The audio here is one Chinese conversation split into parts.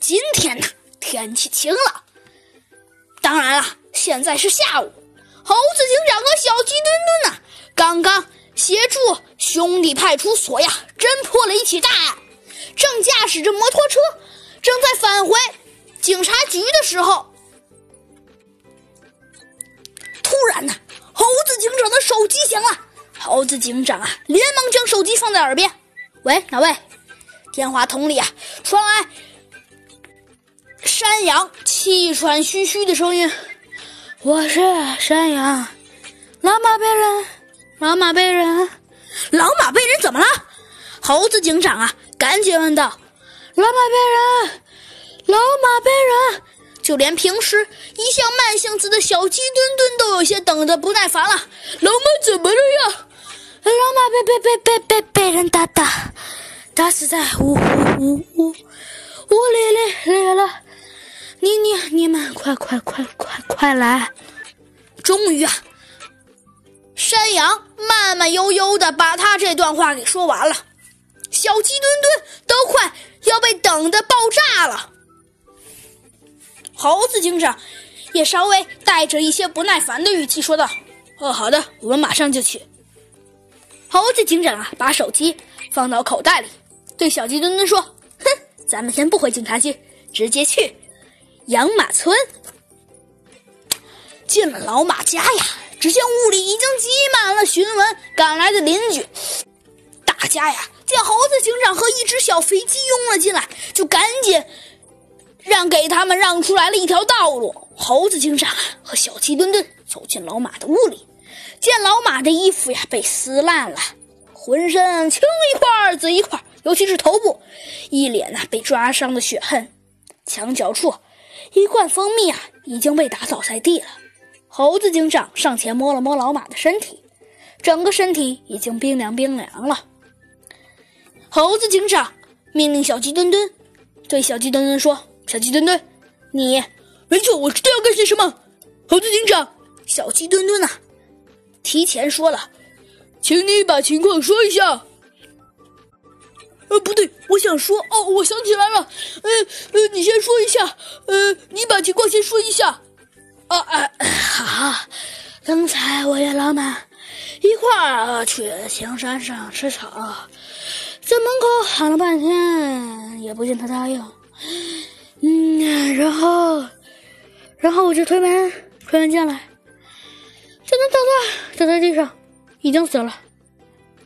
今天呢，天气晴了。当然了，现在是下午。猴子警长和小鸡墩墩呢，刚刚协助兄弟派出所呀，侦破了一起大案，正驾驶着摩托车，正在返回警察局的时候，突然呢，猴子警长的手机响了。猴子警长啊，连忙将手机放在耳边：“喂，哪位？”电话筒里啊，传来山羊气喘吁吁的声音：“我是山羊，老马被人，老马被人，老马被人怎么了？”猴子警长啊，赶紧问道：“老马被人，老马被人。”就连平时一向慢性子的小鸡墩墩都有些等得不耐烦了。老马怎么了呀？老马被被被被被被人打打。打死在屋屋屋屋里里了！你你你们快快快快快来！终于啊，山羊慢慢悠悠的把他这段话给说完了。小鸡墩墩都快要被等的爆炸了。猴子警长也稍微带着一些不耐烦的语气说道：“哦，好的，我们马上就去。”猴子警长啊，把手机放到口袋里。对小鸡墩墩说：“哼，咱们先不回警察局，直接去养马村。进了老马家呀，只见屋里已经挤满了询问赶来的邻居。大家呀，见猴子警长和一只小肥鸡拥了进来，就赶紧让给他们让出来了一条道路。猴子警长啊和小鸡墩墩走进老马的屋里，见老马的衣服呀被撕烂了，浑身青一块紫一块。尤其是头部，一脸呐被抓伤的血痕，墙角处一罐蜂蜜啊已经被打倒在地了。猴子警长上前摸了摸老马的身体，整个身体已经冰凉冰凉了。猴子警长命令小鸡墩墩对小鸡墩墩说：“小鸡墩墩，你没错，我知道要干些什么。”猴子警长，小鸡墩墩呐提前说了，请你把情况说一下。呃，不对，我想说，哦，我想起来了，呃呃，你先说一下，呃，你把情况先说一下，啊啊，好，刚才我与老板一块儿去青山上吃草，在门口喊了半天，也不见他答应，嗯，然后，然后我就推门，推门进来，就能找到倒在地上，已经死了，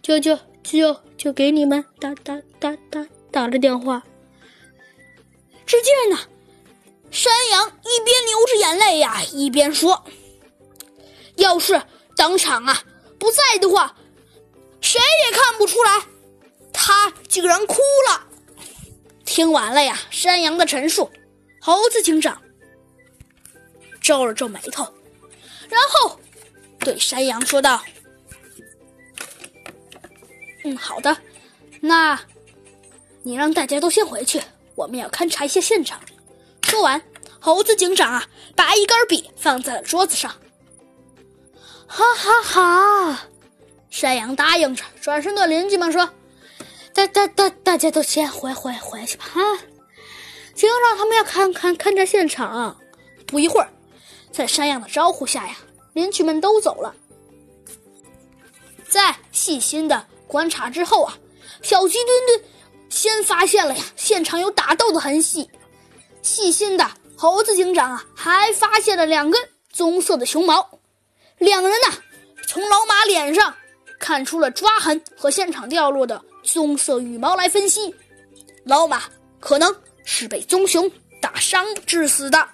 救救就就给你们打打。打打打了电话，只见呢，山羊一边流着眼泪呀，一边说：“要是当场啊不在的话，谁也看不出来，他竟然哭了。”听完了呀，山羊的陈述，猴子警长皱了皱眉头，然后对山羊说道：“嗯，好的，那。”你让大家都先回去，我们要勘察一下现场。说完，猴子警长啊，把一根笔放在了桌子上。哈哈哈，山羊答应着，转身对邻居们说：“大、大、大，大家都先回回回去吧。”啊，警长他们要看看勘察现场。不一会儿，在山羊的招呼下呀，邻居们都走了。在细心的观察之后啊，小鸡墩墩。先发现了呀，现场有打斗的痕迹。细心的猴子警长啊，还发现了两根棕色的熊毛。两人呢，从老马脸上看出了抓痕和现场掉落的棕色羽毛来分析，老马可能是被棕熊打伤致死的。